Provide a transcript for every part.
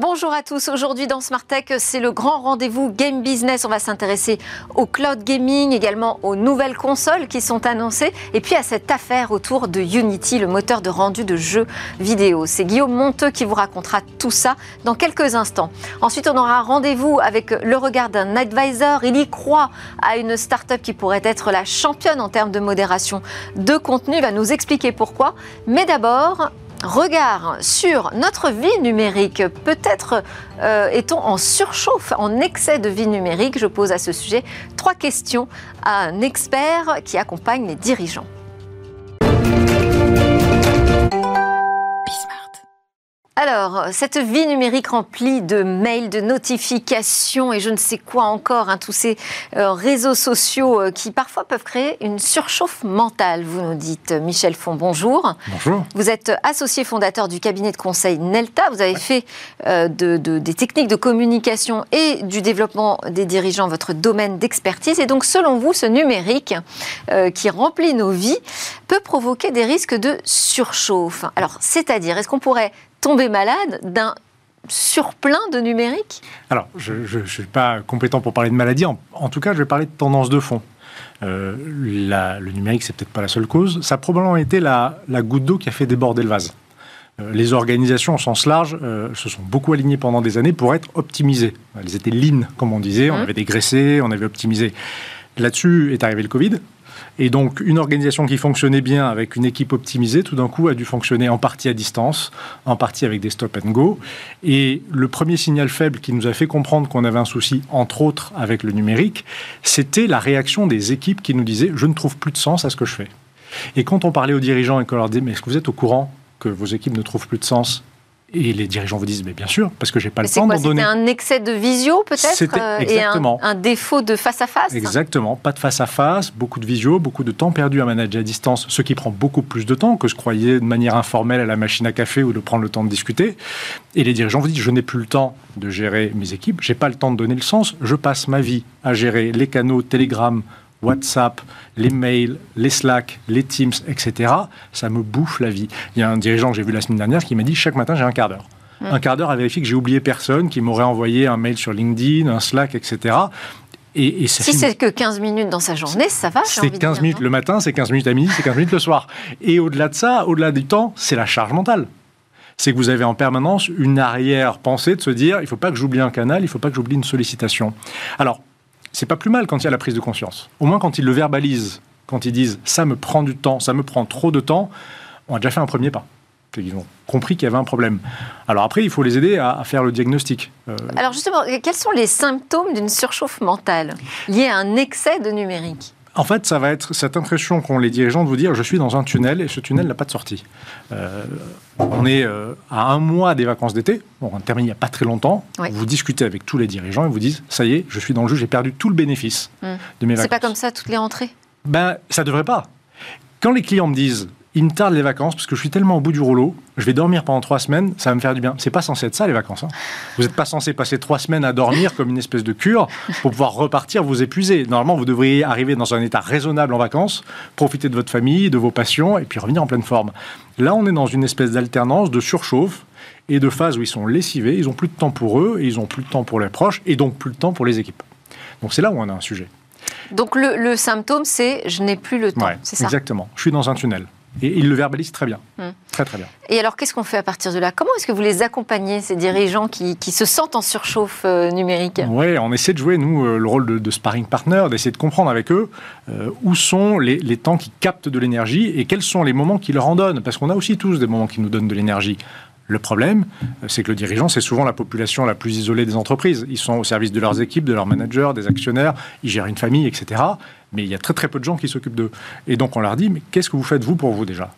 Bonjour à tous. Aujourd'hui dans Smart Tech, c'est le grand rendez-vous Game Business. On va s'intéresser au cloud gaming, également aux nouvelles consoles qui sont annoncées, et puis à cette affaire autour de Unity, le moteur de rendu de jeux vidéo. C'est Guillaume Monteux qui vous racontera tout ça dans quelques instants. Ensuite, on aura rendez-vous avec le regard d'un advisor. Il y croit à une start-up qui pourrait être la championne en termes de modération de contenu. Il va nous expliquer pourquoi. Mais d'abord, regard sur notre vie numérique. Peut-être euh, est-on en surchauffe, en excès de vie numérique? Je pose à ce sujet trois questions à un expert qui accompagne les dirigeants. Alors, cette vie numérique remplie de mails, de notifications et je ne sais quoi encore, hein, tous ces euh, réseaux sociaux euh, qui parfois peuvent créer une surchauffe mentale, vous nous dites. Michel Font, bonjour. Bonjour. Vous êtes associé fondateur du cabinet de conseil Nelta. Vous avez fait euh, des techniques de communication et du développement des dirigeants votre domaine d'expertise. Et donc, selon vous, ce numérique qui remplit nos vies peut provoquer des risques de surchauffe. Alors, c'est-à-dire, est-ce qu'on pourrait tomber malade d'un surplein de numérique Alors, je ne suis pas compétent pour parler de maladie. En, tout cas, je vais parler de tendance de fond. Euh, le numérique, c'est peut-être pas la seule cause. Ça a probablement été la, goutte d'eau qui a fait déborder le vase. Euh, les organisations au sens large euh, se sont beaucoup alignées pendant des années pour être optimisées. Elles étaient lean, comme on disait. On mmh. avait dégraissé, on avait optimisé. Là-dessus est arrivé le Covid. Et donc, une organisation qui fonctionnait bien avec une équipe optimisée, tout d'un coup, a dû fonctionner en partie à distance, en partie avec des stop and go. Et le premier signal faible qui nous a fait comprendre qu'on avait un souci, entre autres, avec le numérique, c'était la réaction des équipes qui nous disaient Je ne trouve plus de sens à ce que je fais. Et quand on parlait aux dirigeants et qu'on leur disait Mais est-ce que vous êtes au courant que vos équipes ne trouvent plus de sens et les dirigeants vous disent, mais bien sûr, parce que j'ai pas le temps d'en donner. C'était un excès de visio peut-être euh, et un, défaut de face à face. Exactement, pas de face à face, beaucoup de visio, beaucoup de temps perdu à manager à distance, ce qui prend beaucoup plus de temps que je croyais de manière informelle à la machine à café ou de prendre le temps de discuter. Et les dirigeants vous disent, je n'ai plus le temps de gérer mes équipes, j'ai pas le temps de donner le sens, je passe ma vie à gérer les canaux Telegram, WhatsApp, les mails, les Slack, les Teams, etc., ça me bouffe la vie. Il y a un dirigeant que j'ai vu la semaine dernière qui m'a dit chaque matin j'ai un quart d'heure. Hmm. Un quart d'heure à vérifier que j'ai oublié personne, qui m'aurait envoyé un mail sur LinkedIn, un Slack, etc. Et, si c'est que 15 minutes dans sa journée, ça va C'est 15 minutes le matin, c'est 15 minutes à midi, c'est 15 minutes le soir. Et au-delà de ça, au-delà du temps, c'est la charge mentale. C'est que vous avez en permanence une arrière-pensée de se dire il ne faut pas que j'oublie un canal, il ne faut pas que j'oublie une sollicitation. Alors, c'est pas plus mal quand il y a la prise de conscience. Au moins quand ils le verbalisent, quand ils disent ça me prend du temps, ça me prend trop de temps, on a déjà fait un premier pas. Ils ont compris qu'il y avait un problème. Alors après, il faut les aider à, faire le diagnostic. Euh, Alors justement, quels sont les symptômes d'une surchauffe mentale? Liée à un excès de numérique en fait, ça va être cette impression qu'ont les dirigeants de vous dire je suis dans un tunnel et ce tunnel n'a pas de sortie. Euh, on est euh, à un mois des vacances d'été, bon, on termine il n'y a pas très longtemps. Vous discutez avec tous les dirigeants et vous disent ça y est, je suis dans le jeu, j'ai perdu tout le bénéfice hmm. de mes vacances. C'est pas comme ça toutes les rentrées? Ben, ça devrait pas. Quand les clients me disent il me tarde les vacances parce que je suis tellement au bout du rouleau, je vais dormir pendant trois semaines, ça va me faire du bien. C'est pas censé être ça les vacances. Hein. Vous n'êtes pas censé passer trois semaines à dormir comme une espèce de cure pour pouvoir repartir vous épuiser. Normalement, vous devriez arriver dans un état raisonnable en vacances, profiter de votre famille, de vos passions et puis revenir en pleine forme. Là, on est dans une espèce d'alternance de surchauffe et de phase où ils sont lessivés, ils ont plus de temps pour eux et ils ont plus de temps pour les proches et donc plus de temps pour les équipes. Donc c'est là où on a un sujet. Donc le, symptôme, c'est je n'ai plus le temps, c'est ça? Exactement. Je suis dans un tunnel. Et ils le verbalisent très bien. Hmm. Très, très bien. Et alors, qu'est-ce qu'on fait à partir de là? Comment est-ce que vous les accompagnez, ces dirigeants qui, se sentent en surchauffe euh, numérique? Oui, on essaie de jouer, nous, euh, le rôle de, sparring partner, d'essayer de comprendre avec eux euh, où sont les, les, temps qui captent de l'énergie et quels sont les moments qui leur en donnent. Parce qu'on a aussi tous des moments qui nous donnent de l'énergie. Le problème, c'est que le dirigeant, c'est souvent la population la plus isolée des entreprises. Ils sont au service de leurs équipes, de leurs managers, des actionnaires, ils gèrent une famille, etc. Mais il y a très très peu de gens qui s'occupent d'eux. Et donc on leur dit, mais qu'est-ce que vous faites vous pour vous déjà?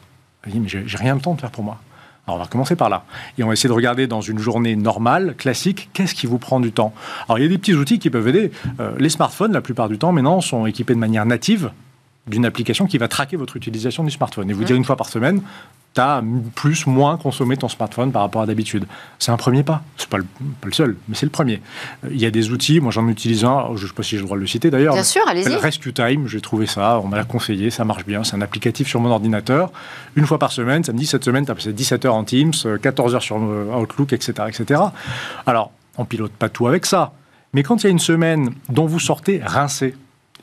Ils disent, mais j'ai rien de temps de faire pour moi. Alors on va commencer par là. Et on va essayer de regarder dans une journée normale, classique, qu'est-ce qui vous prend du temps? Alors il y a des petits outils qui peuvent aider. Euh, les smartphones, la plupart du temps, maintenant, sont équipés de manière native d'une application qui va traquer votre utilisation du smartphone et vous dire une fois par semaine, tu as plus, moins consommé ton smartphone par rapport à d'habitude. C'est un premier pas. C'est pas le, pas le seul, mais c'est le premier. Euh, il y a des outils, moi j'en utilise un, je ne sais pas si j'ai le droit de le citer d'ailleurs. Bien sûr, allez-y. Rescue Time, j'ai trouvé ça, on m'a conseillé, ça marche bien. C'est un applicatif sur mon ordinateur. Une fois par semaine, ça me dit cette semaine, tu as passé 17 heures en Teams, 14 heures sur Outlook, etc. etc. Alors, on pilote pas tout avec ça. Mais quand il y a une semaine dont vous sortez rincé,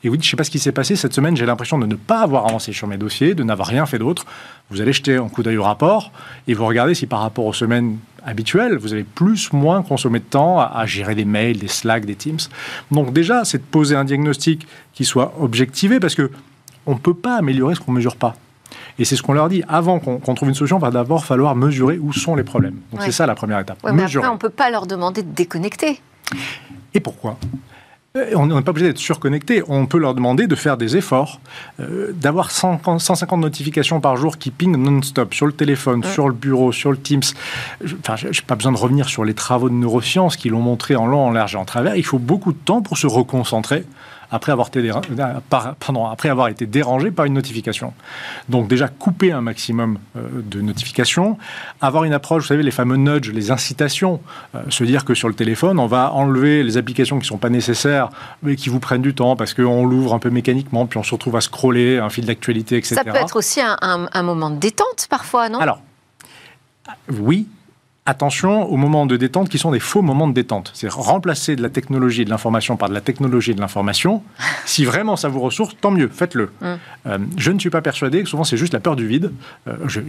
et vous dites, je ne sais pas ce qui s'est passé cette semaine, j'ai l'impression de ne pas avoir avancé sur mes dossiers, de n'avoir rien fait d'autre. Vous allez jeter un coup d'œil au rapport et vous regardez si par rapport aux semaines habituelles, vous avez plus, ou moins consommé de temps à, gérer des mails, des Slack, des Teams. Donc déjà, c'est de poser un diagnostic qui soit objectivé parce que on ne peut pas améliorer ce qu'on ne mesure pas. Et c'est ce qu'on leur dit. Avant qu'on trouve une solution, il va d'abord falloir mesurer où sont les problèmes. Donc c'est ça la première étape. mais après, on ne peut pas leur demander de déconnecter. Et pourquoi? On n'est pas obligé d'être surconnecté. On peut leur demander de faire des efforts, euh, d'avoir 150 notifications par jour qui pingent non-stop sur le téléphone, sur le bureau, sur le Teams. Enfin, je n'ai pas besoin de revenir sur les travaux de neurosciences qui l'ont montré en long, en large et en travers. Il faut beaucoup de temps pour se reconcentrer après avoir, été après avoir été dérangé par une notification. Donc déjà, couper un maximum euh, de notifications, avoir une approche, vous savez, les fameux nudges, les incitations, euh, se dire que sur le téléphone, on va enlever les applications qui ne sont pas nécessaires, mais qui vous prennent du temps, parce qu'on l'ouvre un peu mécaniquement, puis on se retrouve à scroller un fil d'actualité, etc. Ça peut être aussi un, un moment de détente, parfois, non? Alors, oui, attention aux moments de détente qui sont des faux moments de détente. C'est remplacer de la technologie et de l'information par de la technologie et de l'information. si vraiment ça vous ressource, tant mieux, faites-le. Mm. Euh, je ne suis pas persuadé que souvent c'est juste la peur du vide. Euh, je,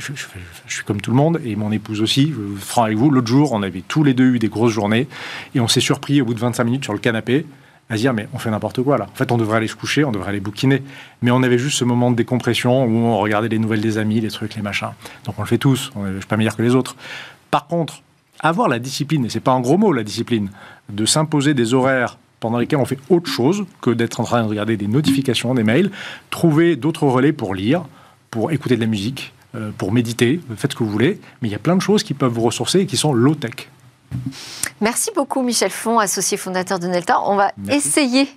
suis comme tout le monde et mon épouse aussi. franc avec vous, l'autre jour, on avait tous les deux eu des grosses journées et on s'est surpris au bout de 25 minutes sur le canapé à dire mais on fait n'importe quoi là. En fait, on devrait aller se coucher, on devrait aller bouquiner. Mais on avait juste ce moment de décompression où on regardait les nouvelles des amis, les trucs, les machins. Donc on le fait tous. je ne suis pas meilleur que les autres. Par contre, avoir la discipline, et c'est pas un gros mot la discipline, de s'imposer des horaires pendant lesquels on fait autre chose que d'être en train de regarder des notifications, des mails, trouver d'autres relais pour lire, pour écouter de la musique, euh, pour méditer, faites ce que vous voulez, mais il y a plein de choses qui peuvent vous ressourcer et qui sont low-tech. Merci beaucoup, Michel Font, associé fondateur de Nelta. On va essayer.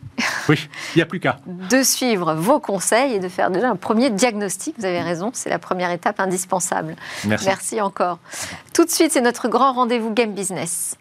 Oui, a plus qu'à. De suivre vos conseils et de faire déjà un premier diagnostic. Vous avez raison, c'est la première étape indispensable. Merci. Merci encore. Tout de suite, c'est notre grand rendez-vous Game Business.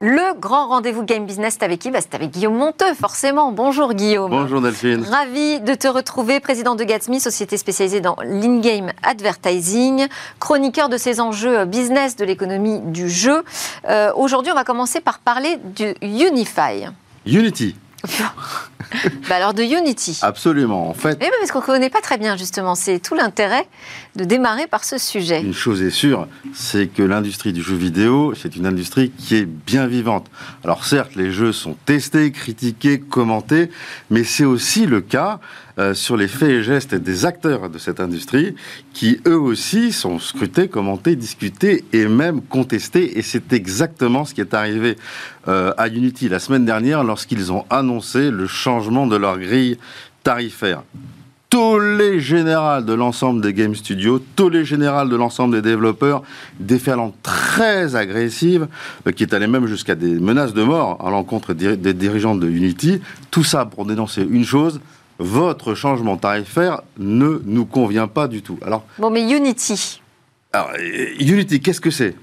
Le grand rendez-vous Game Business, c'est avec qui? Bah, C'est avec Guillaume Monteux, forcément. Bonjour Guillaume. Bonjour Delphine. Ravi de te retrouver, président de Gatsby, société spécialisée dans l'in-game advertising, chroniqueur de ces enjeux business de l'économie du jeu. Euh, aujourd'hui, on va commencer par parler du Unify. Unity. bah alors de Unity. Absolument, en fait. Mais parce qu'on ne connaît pas très bien justement, c'est tout l'intérêt de démarrer par ce sujet. Une chose est sûre, c'est que l'industrie du jeu vidéo, c'est une industrie qui est bien vivante. Alors certes, les jeux sont testés, critiqués, commentés, mais c'est aussi le cas euh, sur les faits et gestes des acteurs de cette industrie qui, eux aussi, sont scrutés, commentés, discutés et même contestés. Et c'est exactement ce qui est arrivé euh, à Unity la semaine dernière lorsqu'ils ont annoncé le changement de leur grille tarifaire tous les générales de l'ensemble des game studios, tous les générales de l'ensemble des développeurs, déferlant très agressives, euh, qui est allé même jusqu'à des menaces de mort à l'encontre des dirigeants de Unity. Tout ça pour dénoncer une chose, votre changement tarifaire ne nous convient pas du tout. Alors, bon, mais Unity. Alors, Unity, qu'est-ce que c'est?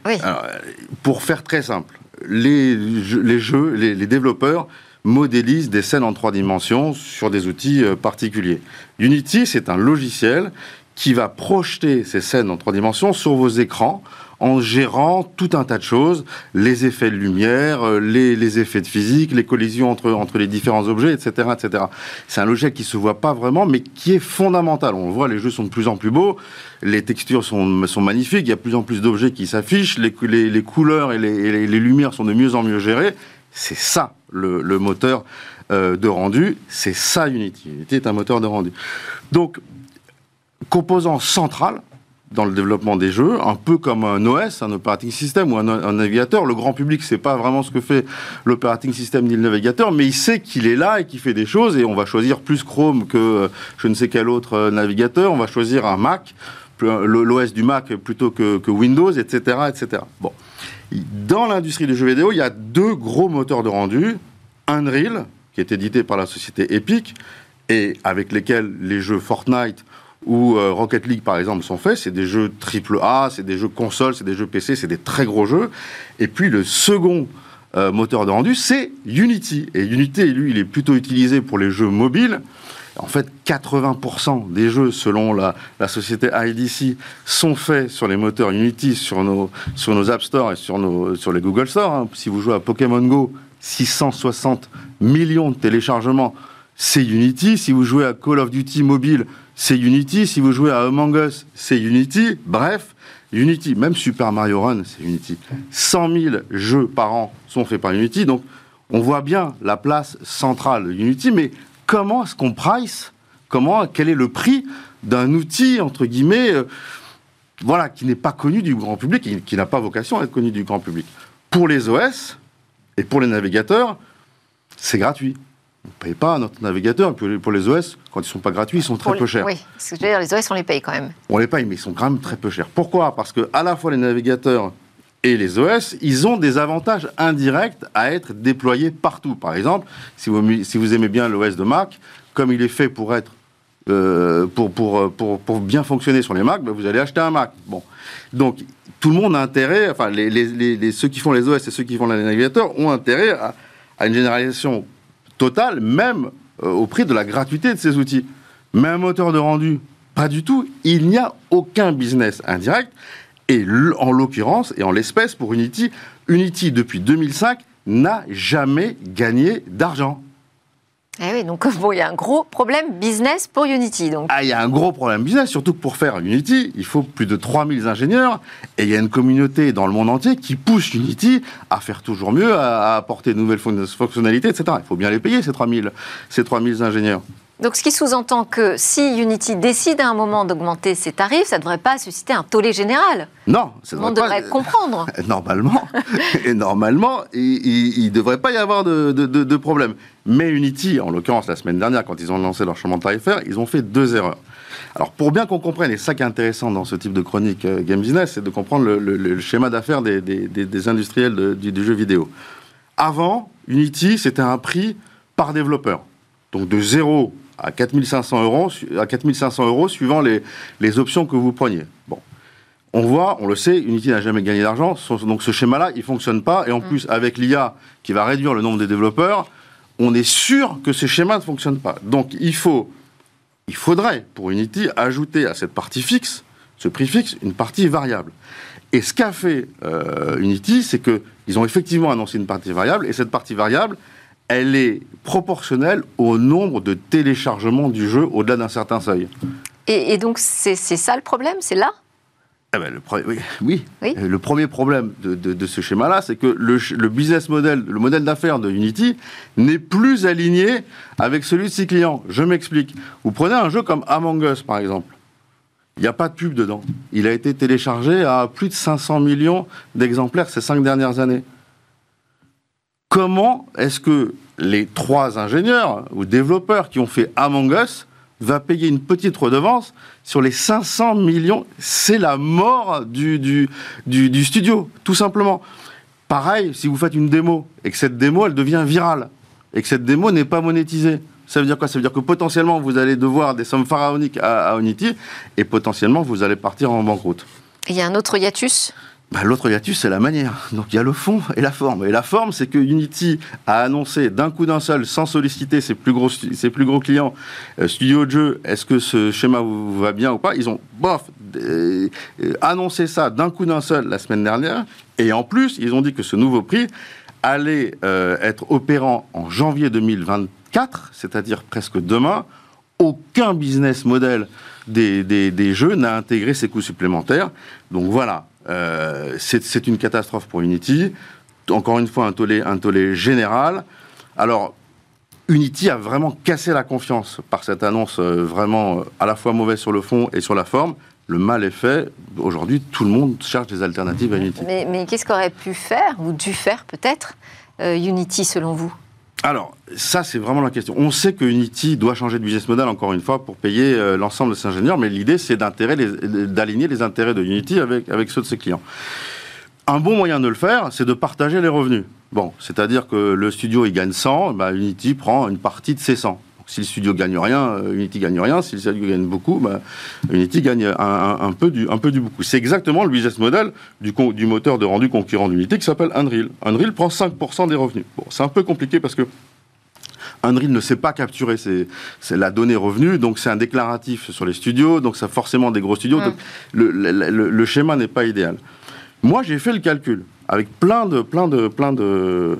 Pour faire très simple, les, les jeux, les, développeurs modélisent des scènes en trois dimensions sur des outils euh, particuliers. Unity, c'est un logiciel qui va projeter ces scènes en trois dimensions sur vos écrans en gérant tout un tas de choses, les effets de lumière, euh, les, effets de physique, les collisions entre, entre les différents objets, etc. etc. C'est un logiciel qui se voit pas vraiment, mais qui est fondamental. On voit, les jeux sont de plus en plus beaux, les textures sont, sont magnifiques, il y a de plus en plus d'objets qui s'affichent, les, les, couleurs et les, lumières sont de mieux en mieux gérées. C'est ça, le, moteur euh, de rendu. C'est ça, Unity. Unity est un moteur de rendu. Donc, composant central, dans le développement des jeux, un peu comme un OS, un operating system ou un, navigateur. Le grand public sait pas vraiment ce que fait l'operating system ni le navigateur, mais il sait qu'il est là et qu'il fait des choses. Et on va choisir plus Chrome que euh, je ne sais quel autre euh, navigateur. On va choisir un Mac, l'OS du Mac plutôt que, que, Windows, etc., etc. Bon, dans l'industrie du jeu vidéo, il y a deux gros moteurs de rendu Unreal, qui est édité par la société Epic, et avec lesquels les jeux Fortnite ou euh, Rocket League par exemple sont faits, c'est des jeux triple A, c'est des jeux console, c'est des jeux PC, c'est des très gros jeux. Et puis le second euh, moteur de rendu, c'est Unity. Et Unity, lui, il est plutôt utilisé pour les jeux mobiles. En fait, 80% des jeux, selon la, société IDC, sont faits sur les moteurs Unity, sur nos, App Store et sur les Google Store. Hein. Si vous jouez à Pokémon Go, 660 millions de téléchargements, c'est Unity. Si vous jouez à Call of Duty mobile, c'est Unity. Si vous jouez à Among Us, c'est Unity. Bref, Unity, même Super Mario Run, c'est Unity. 100 000 jeux par an sont faits par Unity. Donc, on voit bien la place centrale de Unity, mais comment est-ce qu'on price? Comment, quel est le prix d'un outil, entre guillemets, euh, voilà, qui n'est pas connu du grand public, qui, qui n'a pas vocation à être connu du grand public? Pour les OS et pour les navigateurs, c'est gratuit. On ne paye pas notre navigateur. Et pour les OS, quand ils ne sont pas gratuits, ils sont très peu chers. Oui, ce que je veux dire, les OS, on les paye quand même. On les paye, mais ils sont quand même très peu chers. Pourquoi? Parce que à la fois les navigateurs et les OS, ils ont des avantages indirects à être déployés partout. Par exemple, si vous, aimez bien l'OS de Mac, comme il est fait pour être euh, pour, pour, bien fonctionner sur les Mac, ben vous allez acheter un Mac. Bon. Donc, tout le monde a intérêt, enfin, les, ceux qui font les OS et ceux qui font les navigateurs ont intérêt à, une généralisation total, même euh, au prix de la gratuité de ces outils. Un moteur de rendu, pas du tout. Il n'y a aucun business indirect. Et en l'occurrence, et en l'espèce pour Unity, Unity depuis 2005 n'a jamais gagné d'argent. Eh oui, donc bon, il y a un gros problème business pour Unity. Donc. Ah, il y a un gros problème business, surtout que pour faire Unity, il faut plus de 3000 ingénieurs, et il y a une communauté dans le monde entier qui pousse Unity à faire toujours mieux, à, apporter de nouvelles fonctionnalités, etc. Il faut bien les payer, ces 3000, ces 3000 ingénieurs. Donc, ce qui sous-entend que si Unity décide à un moment d'augmenter ses tarifs, ça ne devrait pas susciter un tollé général. Non, ça devrait, devrait comprendre. Normalement, et normalement, il ne devrait pas y avoir de, de, problème. Mais Unity, en l'occurrence la semaine dernière, quand ils ont lancé leur changement tarifaire, ils ont fait deux erreurs. Alors, pour bien qu'on comprenne, et ça qui est intéressant dans ce type de chronique euh, Game Business, c'est de comprendre le, schéma d'affaires des, des, industriels du, du jeu vidéo. Avant, Unity, c'était un prix par développeur. Donc de zéro à 4500 euros, à 4500 euros suivant les, les options que vous preniez. Bon. On voit, on le sait, Unity n'a jamais gagné d'argent, donc ce schéma-là, il fonctionne pas. Et en mm. plus, avec l'IA qui va réduire le nombre des développeurs, on est sûr que ce schéma ne fonctionne pas. Donc il faut, il faudrait pour Unity ajouter à cette partie fixe, ce prix fixe, une partie variable. Et ce qu'a fait euh, Unity, c'est qu'ils ont effectivement annoncé une partie variable, et cette partie variable, elle est proportionnelle au nombre de téléchargements du jeu au-delà d'un certain seuil. Et, donc, c'est ça le problème? C'est là? Ah ben, le oui, oui. Le premier problème de, ce schéma-là, c'est que le, business model, le modèle d'affaires de Unity n'est plus aligné avec celui de ses clients. Je m'explique. Vous prenez un jeu comme Among Us, par exemple. Il n'y a pas de pub dedans. Il a été téléchargé à plus de 500 millions d'exemplaires ces cinq dernières années comment est-ce que les trois ingénieurs ou développeurs qui ont fait Among Us va payer une petite redevance sur les 500 millions? C'est la mort du, studio, tout simplement. Pareil, si vous faites une démo et que cette démo, elle devient virale et que cette démo n'est pas monétisée, ça veut dire quoi? Ça veut dire que potentiellement, vous allez devoir des sommes pharaoniques à, à et potentiellement, vous allez partir en banqueroute. Il y a un autre hiatus? Bah, L'autre hiatus, c'est la manière. Donc il y a le fond et la forme. Et la forme, c'est que Unity a annoncé d'un coup d'un seul, sans solliciter ses plus gros, ses plus gros clients, euh, studio de jeu, est-ce que ce schéma vous va bien ou pas? Ils ont, bof, euh, annoncé ça d'un coup d'un seul la semaine dernière. Et en plus, ils ont dit que ce nouveau prix allait euh, être opérant en janvier 2024, c'est-à-dire presque demain. Aucun business model des, des, des jeux n'a intégré ces coûts supplémentaires. Donc voilà, euh, c'est une catastrophe pour Unity. Encore une fois, un tollé, un tollé général. Alors, Unity a vraiment cassé la confiance par cette annonce euh, vraiment euh, à la fois mauvaise sur le fond et sur la forme. Le mal est fait. Aujourd'hui, tout le monde cherche des alternatives à Unity. Mais, qu'est-ce qu'aurait pu faire, ou dû faire peut-être, Unity selon vous? Alors, ça, c'est vraiment la question. On sait que Unity doit changer de business model, encore une fois, pour payer euh, l'ensemble de ses ingénieurs, mais l'idée, c'est d'aligner les, intérêts de Unity avec, ceux de ses clients. Un bon moyen de le faire, c'est de partager les revenus. Bon, c'est-à-dire que le studio, il gagne 100, bah, Unity prend une partie de ces 100. Si le studio gagne rien, Unity gagne rien. Si le studio gagne beaucoup, bah, Unity gagne un, peu du, un peu du beaucoup. C'est exactement le business model du, du moteur de rendu concurrent d'Unity qui s'appelle Unreal. Unreal prend 5% des revenus. Bon, c'est un peu compliqué parce que Unreal ne sait pas capturer c'est la donnée revenu, donc c'est un déclaratif sur les studios, donc ça forcément des gros studios. Donc le, schéma n'est pas idéal. Moi, j'ai fait le calcul avec plein de, plein de, plein de,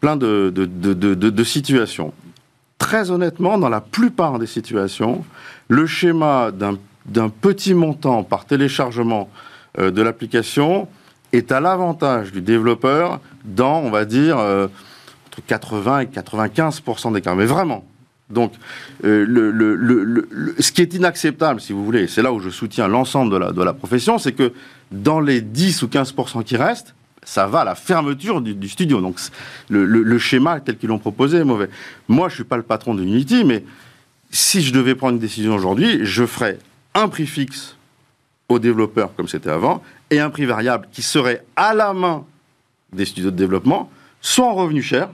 plein de, de, situations. Très honnêtement, dans la plupart des situations, le schéma d'un petit montant par téléchargement euh, de l'application est à l'avantage du développeur dans, on va dire, euh, 80 et 95% d'écart. Mais vraiment. Donc, euh, ce qui est inacceptable, si vous voulez, c'est là où je soutiens l'ensemble de la profession, c'est que dans les 10 ou 15% qui restent, ça va à la fermeture du, studio. Donc, le, schéma tel qu'ils l'ont proposé est mauvais. Moi, je ne suis pas le patron de Unity, mais si je devais prendre une décision aujourd'hui, je ferais un prix fixe aux développeurs, comme c'était avant, et un prix variable qui serait à la main des studios de développement, soit en revenu cher,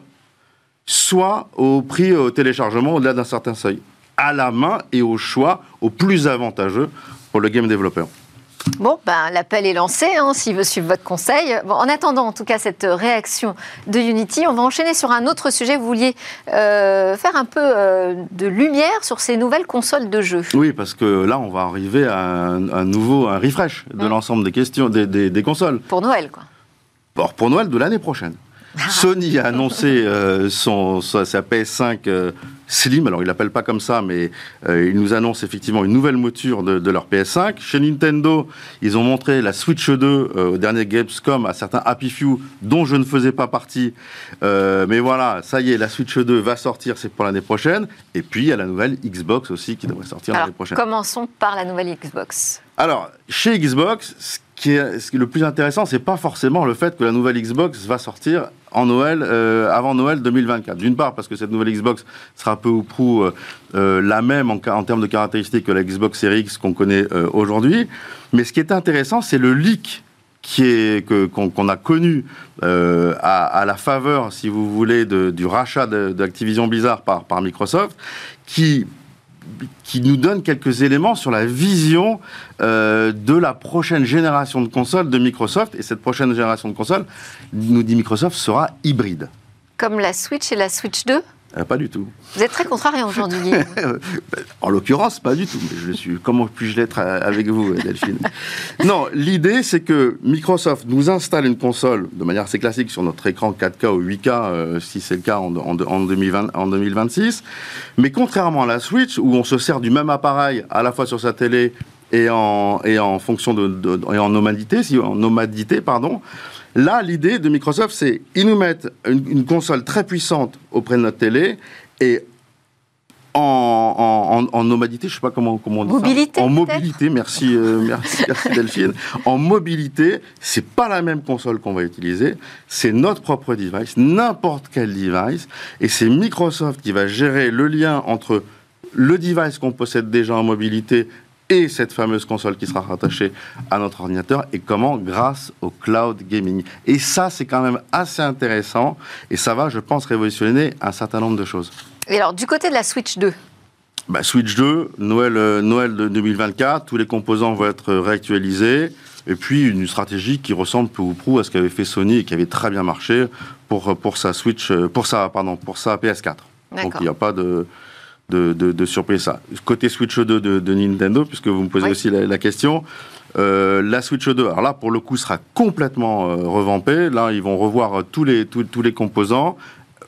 soit au prix au téléchargement au-delà d'un certain seuil, à la main et au choix au plus avantageux pour le game développeur. Bon, ben, l'appel est lancé, hein, s'il veut suivre votre conseil. Bon, en attendant, en tout cas, cette réaction de Unity, on va enchaîner sur un autre sujet. Vous vouliez euh, faire un peu euh, de lumière sur ces nouvelles consoles de jeux. Oui, parce que là, on va arriver à un, nouveau, un refresh de mmh. l'ensemble des questions, des, des, consoles. Pour Noël, quoi. pour Noël de l'année prochaine. Sony a annoncé euh, son, sa, PS5 euh, Slim, alors il l'appelle pas comme ça, mais euh, il nous annonce effectivement une nouvelle mouture de, leur PS5. Chez Nintendo, ils ont montré la Switch 2 au dernier Gamescom à certains Happy Few, dont je ne faisais pas partie. mais voilà, ça y est, la Switch 2 va sortir, c'est pour l'année prochaine. Et puis il y a la nouvelle Xbox aussi qui devrait sortir l'année prochaine. Commençons par la nouvelle Xbox. Alors, chez Xbox, qui est, ce qui est le plus intéressant, c'est pas forcément le fait que la nouvelle Xbox va sortir en Noël, euh, avant Noël 2024. D'une part, parce que cette nouvelle Xbox sera peu ou prou euh, euh, la même en, en, termes de caractéristiques que la Xbox Series X qu'on connaît aujourd'hui. Mais ce qui est intéressant, c'est le leak qui est qu'on a connu à, la faveur, si vous voulez, du rachat d'Activision Blizzard par, par Microsoft, qui qui nous donne quelques éléments sur la vision euh, de la prochaine génération de consoles de Microsoft. Et cette prochaine génération de consoles, nous dit Microsoft, sera hybride. Comme la Switch et la Switch 2 euh, pas du tout. Vous êtes très contrarié aujourd'hui. en l'occurrence, pas du tout. je suis. Comment puis-je l'être avec vous, Delphine? Non, l'idée, c'est que Microsoft nous installe une console de manière assez classique sur notre écran 4K ou 8K, euh, si c'est le cas en, en, 2020, en 2026. Mais contrairement à la Switch, où on se sert du même appareil à la fois sur sa télé et en, et en fonction de, et en nomadité, si, en nomadité, pardon, Là, l'idée de Microsoft, c'est ils nous mettent une, console très puissante auprès de notre télé et en, nomadité, je ne sais pas comment, comment on dit mobilité, En mobilité, merci, euh, merci, merci Delphine. En mobilité, c'est pas la même console qu'on va utiliser, c'est notre propre device, n'importe quel device, et c'est Microsoft qui va gérer le lien entre le device qu'on possède déjà en mobilité et cette fameuse console qui sera rattachée à notre ordinateur et comment? Grâce au cloud gaming. Et ça, c'est quand même assez intéressant et ça va, je pense, révolutionner un certain nombre de choses. Et alors, du côté de la Switch 2 bah, Switch 2, Noël, euh, Noël de 2024, tous les composants vont être réactualisés. Et puis une stratégie qui ressemble peu ou prou à ce qu'avait fait Sony et qui avait très bien marché pour, pour sa Switch, euh, pour sa, pardon, pour sa PS4. Donc il n'y a pas de, de, de, surprise ça. Côté Switch 2 de, Nintendo, puisque vous me posez aussi la, question, euh, la Switch 2, alors là, pour le coup, sera complètement euh, revampée. Là, ils vont revoir tous les, tous, les composants.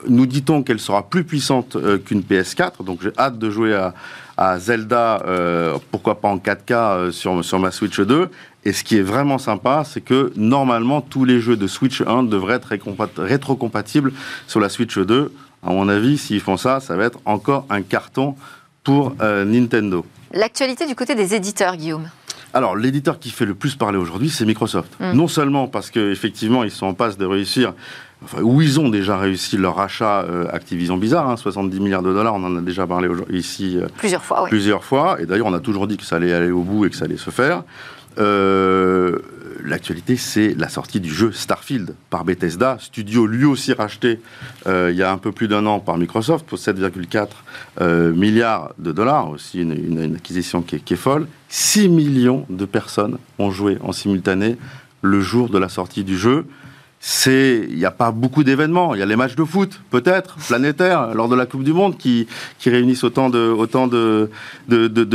Nous dit-on qu'elle sera plus puissante euh, qu'une PS4, donc j'ai hâte de jouer à, à Zelda, pourquoi pas en 4K sur, sur ma Switch 2. Et ce qui est vraiment sympa, c'est que normalement, tous les jeux de Switch 1 devraient être rétrocompatibles sur la Switch 2 à mon avis, s'ils font ça, ça va être encore un carton pour euh, Nintendo. L'actualité du côté des éditeurs, Guillaume alors, l'éditeur qui fait le plus parler aujourd'hui, c'est Microsoft. Mm. Non seulement parce qu'effectivement, ils sont en passe de réussir, enfin, ou ils ont déjà réussi leur achat euh, Activision Bizarre, 70 hein, milliards de dollars, on en a déjà parlé ici euh, plusieurs fois. Plusieurs fois, et d'ailleurs, on a toujours dit que ça allait aller au bout et que ça allait se faire. Euh, l'actualité, c'est la sortie du jeu Starfield par Bethesda, studio lui aussi racheté euh, il y a un peu plus d'un an par Microsoft pour 7,4 euh, milliards de dollars, aussi une, acquisition qui est, folle. 6 millions de personnes ont joué en simultané le jour de la sortie du jeu il n'y a pas beaucoup d'événements. Il y a les matchs de foot, peut-être, planétaires, lors de la Coupe du Monde, qui, réunissent autant de,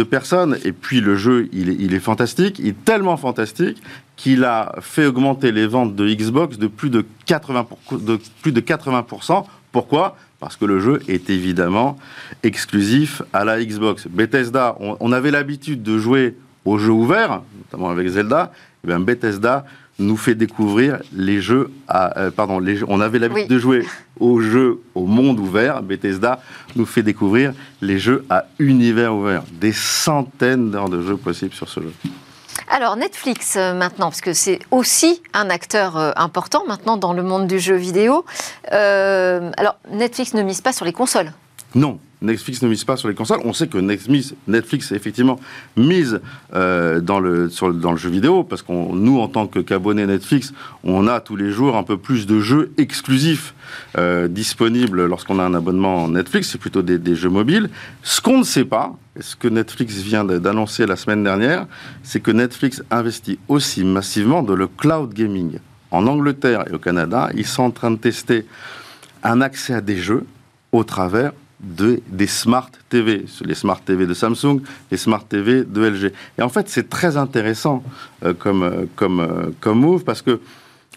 personnes. Et puis le jeu, il est, fantastique. Il est tellement fantastique qu'il a fait augmenter les ventes de Xbox de plus de 80%. De plus de 80%. Pourquoi? Parce que le jeu est évidemment exclusif à la Xbox. Bethesda, on, avait l'habitude de jouer aux jeux ouverts, notamment avec Zelda. Et bien Bethesda nous fait découvrir les jeux à, euh, pardon, les, on avait l'habitude de jouer aux jeux au monde ouvert. Bethesda nous fait découvrir les jeux à univers ouvert. Des centaines d'heures de jeux possibles sur ce jeu. Alors Netflix euh, maintenant, parce que c'est aussi un acteur euh, important maintenant dans le monde du jeu vidéo. alors Netflix ne mise pas sur les consoles? Non, Netflix ne mise pas sur les consoles. On sait que Netflix, Netflix effectivement mise euh, dans, le, sur, dans le jeu vidéo, parce que nous, en tant qu'abonnés Netflix, on a tous les jours un peu plus de jeux exclusifs euh, disponibles lorsqu'on a un abonnement Netflix. C'est plutôt des, des, jeux mobiles. Ce qu'on ne sait pas, et ce que Netflix vient d'annoncer la semaine dernière, c'est que Netflix investit aussi massivement dans le cloud gaming. En Angleterre et au Canada, ils sont en train de tester un accès à des jeux au travers de, des Smart TV, les Smart TV de Samsung, les Smart TV de LG. Et en fait, c'est très intéressant euh, comme, euh, comme, euh, comme move parce que,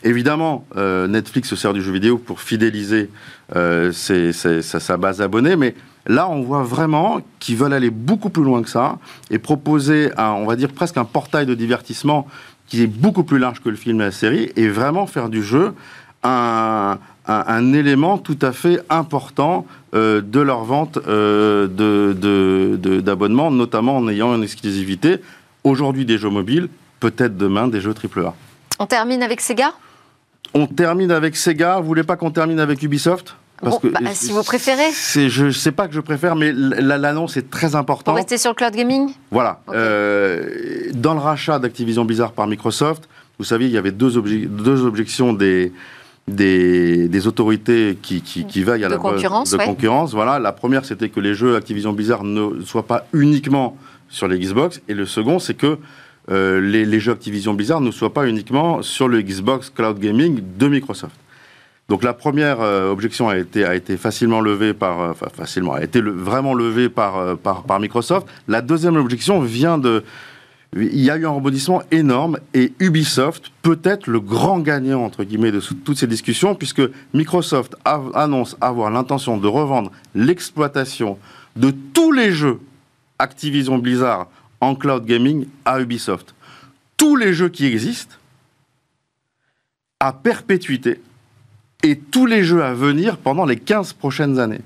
évidemment, Netflix se sert du jeu vidéo pour fidéliser sa, base d'abonnés, mais là, on voit vraiment qu'ils veulent aller beaucoup plus loin que ça et proposer, un, on va dire, presque un portail de divertissement qui est beaucoup plus large que le film et la série et vraiment faire du jeu un, un, élément tout à fait important euh, de leur vente euh, d'abonnements, notamment en ayant une exclusivité. Aujourd'hui des jeux mobiles, peut-être demain des jeux AAA. On termine avec Sega? On termine avec Sega. Vous voulez pas qu'on termine avec Ubisoft? Parce que, bah, si vous préférez. Je ne sais pas que je préfère, mais l'annonce est très importante. Pour rester sur le cloud gaming? Voilà. Euh, dans le rachat d'Activision Blizzard par Microsoft, vous savez, il y avait deux, deux objections des, des, autorités qui, qui, qui veillent à la concurrence, de concurrence. Voilà. La première, c'était que les jeux Activision Blizzard ne soient pas uniquement sur les Xbox. Et le second, c'est que euh, les, jeux Activision Blizzard ne soient pas uniquement sur le Xbox Cloud Gaming de Microsoft. Donc la première euh, objection a été, a été facilement levée par, euh, enfin facilement, a été vraiment levée par, par, par Microsoft. La deuxième objection vient de, il y a eu un rebondissement énorme et Ubisoft peut être le grand gagnant entre guillemets de toutes ces discussions puisque Microsoft annonce avoir l'intention de revendre l'exploitation de tous les jeux Activision Blizzard en cloud gaming à Ubisoft. Tous les jeux qui existent à perpétuité et tous les jeux à venir pendant les 15 prochaines années.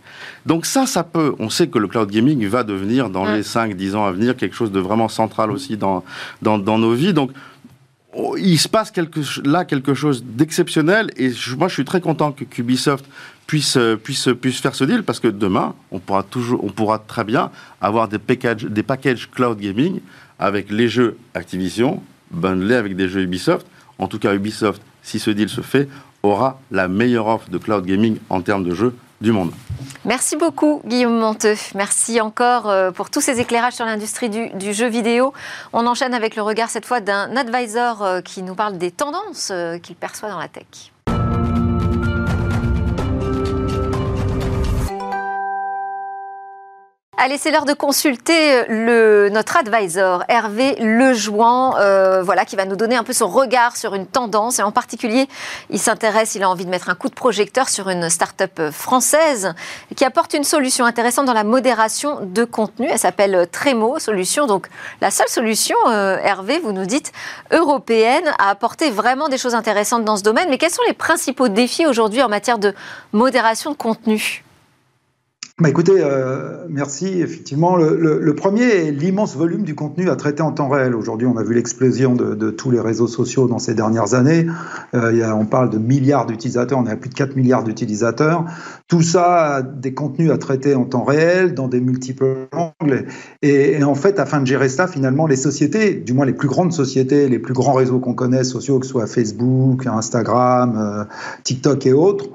Donc ça, ça peut, on sait que le cloud gaming va devenir dans les 5-10 ans à venir quelque chose de vraiment central aussi dans, dans, nos vies. Donc oh, il se passe quelque, là quelque chose d'exceptionnel et moi je suis très content que Ubisoft puisse, puisse, puisse faire ce deal parce que demain on pourra, toujours, on pourra très bien avoir des packages, des packages cloud gaming avec les jeux Activision bundlés avec des jeux Ubisoft. En tout cas Ubisoft, si ce deal se fait, aura la meilleure offre de cloud gaming en termes de jeux du monde. Merci beaucoup Guillaume Monteux. Merci encore euh, pour tous ces éclairages sur l'industrie du, du, jeu vidéo. On enchaîne avec le regard cette fois d'un advisor euh, qui nous parle des tendances euh, qu'il perçoit dans la tech. Allez, c'est l'heure de consulter le, notre advisor, Hervé Lejouan, euh, voilà, qui va nous donner un peu son regard sur une tendance. Et en particulier, il s'intéresse, il a envie de mettre un coup de projecteur sur une start-up française qui apporte une solution intéressante dans la modération de contenu. Elle s'appelle Tremo Solution. Donc, la seule solution, euh, Hervé, vous nous dites, européenne, à apporter vraiment des choses intéressantes dans ce domaine. Mais quels sont les principaux défis aujourd'hui en matière de modération de contenu? Bah écoutez, euh, merci. Effectivement, le, premier est l'immense volume du contenu à traiter en temps réel. Aujourd'hui, on a vu l'explosion de, tous les réseaux sociaux dans ces dernières années. Euh, on parle de milliards d'utilisateurs, on à plus de 4 milliards d'utilisateurs. Tout ça, des contenus à traiter en temps réel, dans des multiples angles. Et, en fait, afin de gérer ça, finalement, les sociétés, du moins les plus grandes sociétés, les plus grands réseaux qu'on connaît, sociaux, que ce soit Facebook, Instagram, euh, TikTok et autres,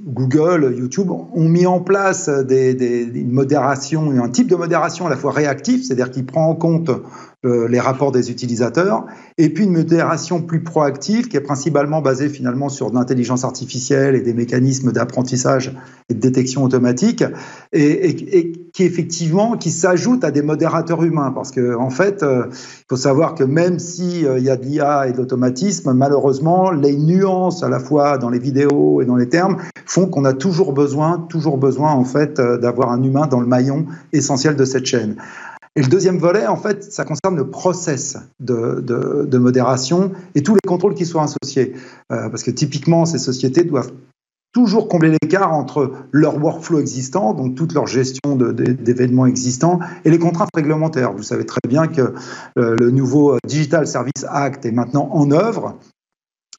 Google, YouTube ont mis en place des, une modération, un type de modération à la fois réactif, c'est-à-dire qui prend en compte euh, les rapports des utilisateurs, et puis une modération plus proactive qui est principalement basée finalement sur l'intelligence artificielle et des mécanismes d'apprentissage et de détection automatique, et, qui effectivement qui s'ajoute à des modérateurs humains, parce que en fait, euh, il faut savoir que même si euh, il y a de l'IA et de l'automatisme, malheureusement, les nuances à la fois dans les vidéos et dans les termes font qu'on a toujours besoin, toujours besoin en fait d'avoir un humain dans le maillon essentiel de cette chaîne. Et le deuxième volet, en fait, ça concerne le process de, modération et tous les contrôles qui soient associés. Euh, parce que typiquement, ces sociétés doivent toujours combler l'écart entre leur workflow existant, donc toute leur gestion d'événements existants, et les contraintes réglementaires. Vous savez très bien que euh, le nouveau Digital Service Act est maintenant en œuvre.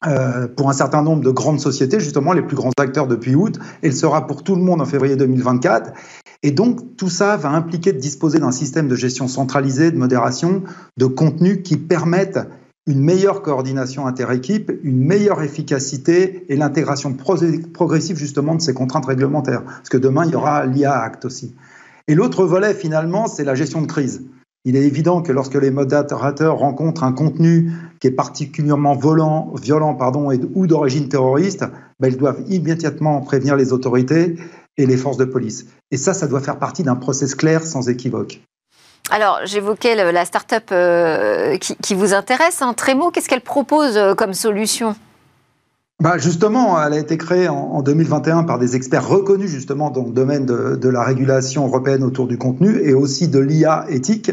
Euh, pour un certain nombre de grandes sociétés, justement les plus grands acteurs depuis août, il sera pour tout le monde en février 2024. Et donc, tout ça va impliquer de disposer d'un système de gestion centralisé, de modération, de contenu qui permettent une meilleure coordination inter-équipe, une meilleure efficacité et l'intégration progressive justement de ces contraintes réglementaires. Parce que demain, il y aura l'IA Act aussi. Et l'autre volet, finalement, c'est la gestion de crise. Il est évident que lorsque les modérateurs rencontrent un contenu qui est particulièrement violent, pardon, ou d'origine terroriste, ben, ils doivent immédiatement prévenir les autorités et les forces de police. Et ça, ça doit faire partie d'un process clair sans équivoque. Alors, j'évoquais la start-up euh, qui, vous intéresse. Hein. Trémo, qu'est-ce qu'elle propose euh, comme solution? Bah justement, elle a été créée en, 2021 par des experts reconnus justement dans le domaine de, la régulation européenne autour du contenu et aussi de l'IA éthique.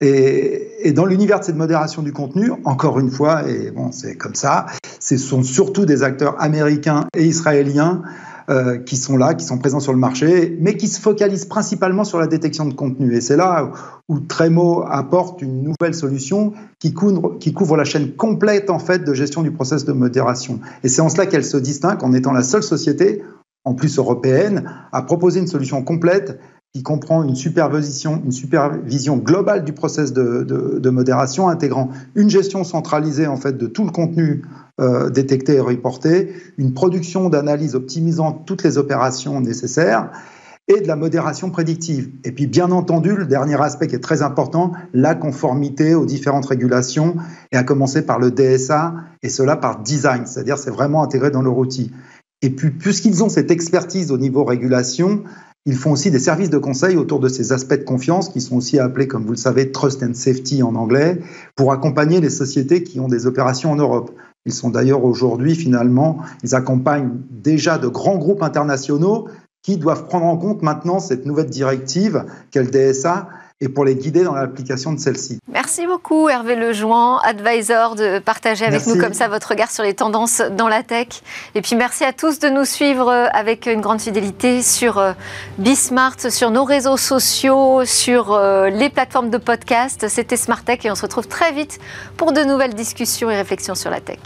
Et, et dans l'univers de cette modération du contenu, encore une fois, et bon, c'est comme ça, ce sont surtout des acteurs américains et israéliens euh, qui sont là, qui sont présents sur le marché, mais qui se focalisent principalement sur la détection de contenu. Et c'est là où Tremo apporte une nouvelle solution qui couvre, qui couvre la chaîne complète en fait de gestion du process de modération. Et c'est en cela qu'elle se distingue en étant la seule société, en plus européenne, à proposer une solution complète qui comprend une supervision, une supervision globale du process de, de, modération, intégrant une gestion centralisée en fait de tout le contenu euh, et reporté, une production d'analyse optimisant toutes les opérations nécessaires et de la modération prédictive. Et puis, bien entendu, le dernier aspect qui est très important, la conformité aux différentes régulations, et à commencer par le DSA, et cela par design, c'est-à-dire c'est vraiment intégré dans leur outil. Et puis, puisqu'ils ont cette expertise au niveau régulation, ils font aussi des services de conseil autour de ces aspects de confiance qui sont aussi appelés, comme vous le savez, Trust and Safety en anglais, pour accompagner les sociétés qui ont des opérations en Europe. Ils sont d'ailleurs aujourd'hui, finalement, ils accompagnent déjà de grands groupes internationaux qui doivent prendre en compte maintenant cette nouvelle directive qu'est le DSA et pour les guider dans l'application de celle-ci. Merci beaucoup Hervé Lejoin, advisor, de partager avec nous comme ça votre regard sur les tendances dans la tech. Et puis merci à tous de nous suivre avec une grande fidélité sur euh, Bismart, sur nos réseaux sociaux, sur euh, les plateformes de podcast. C'était Smart Tech et on se retrouve très vite pour de nouvelles discussions et réflexions sur la tech.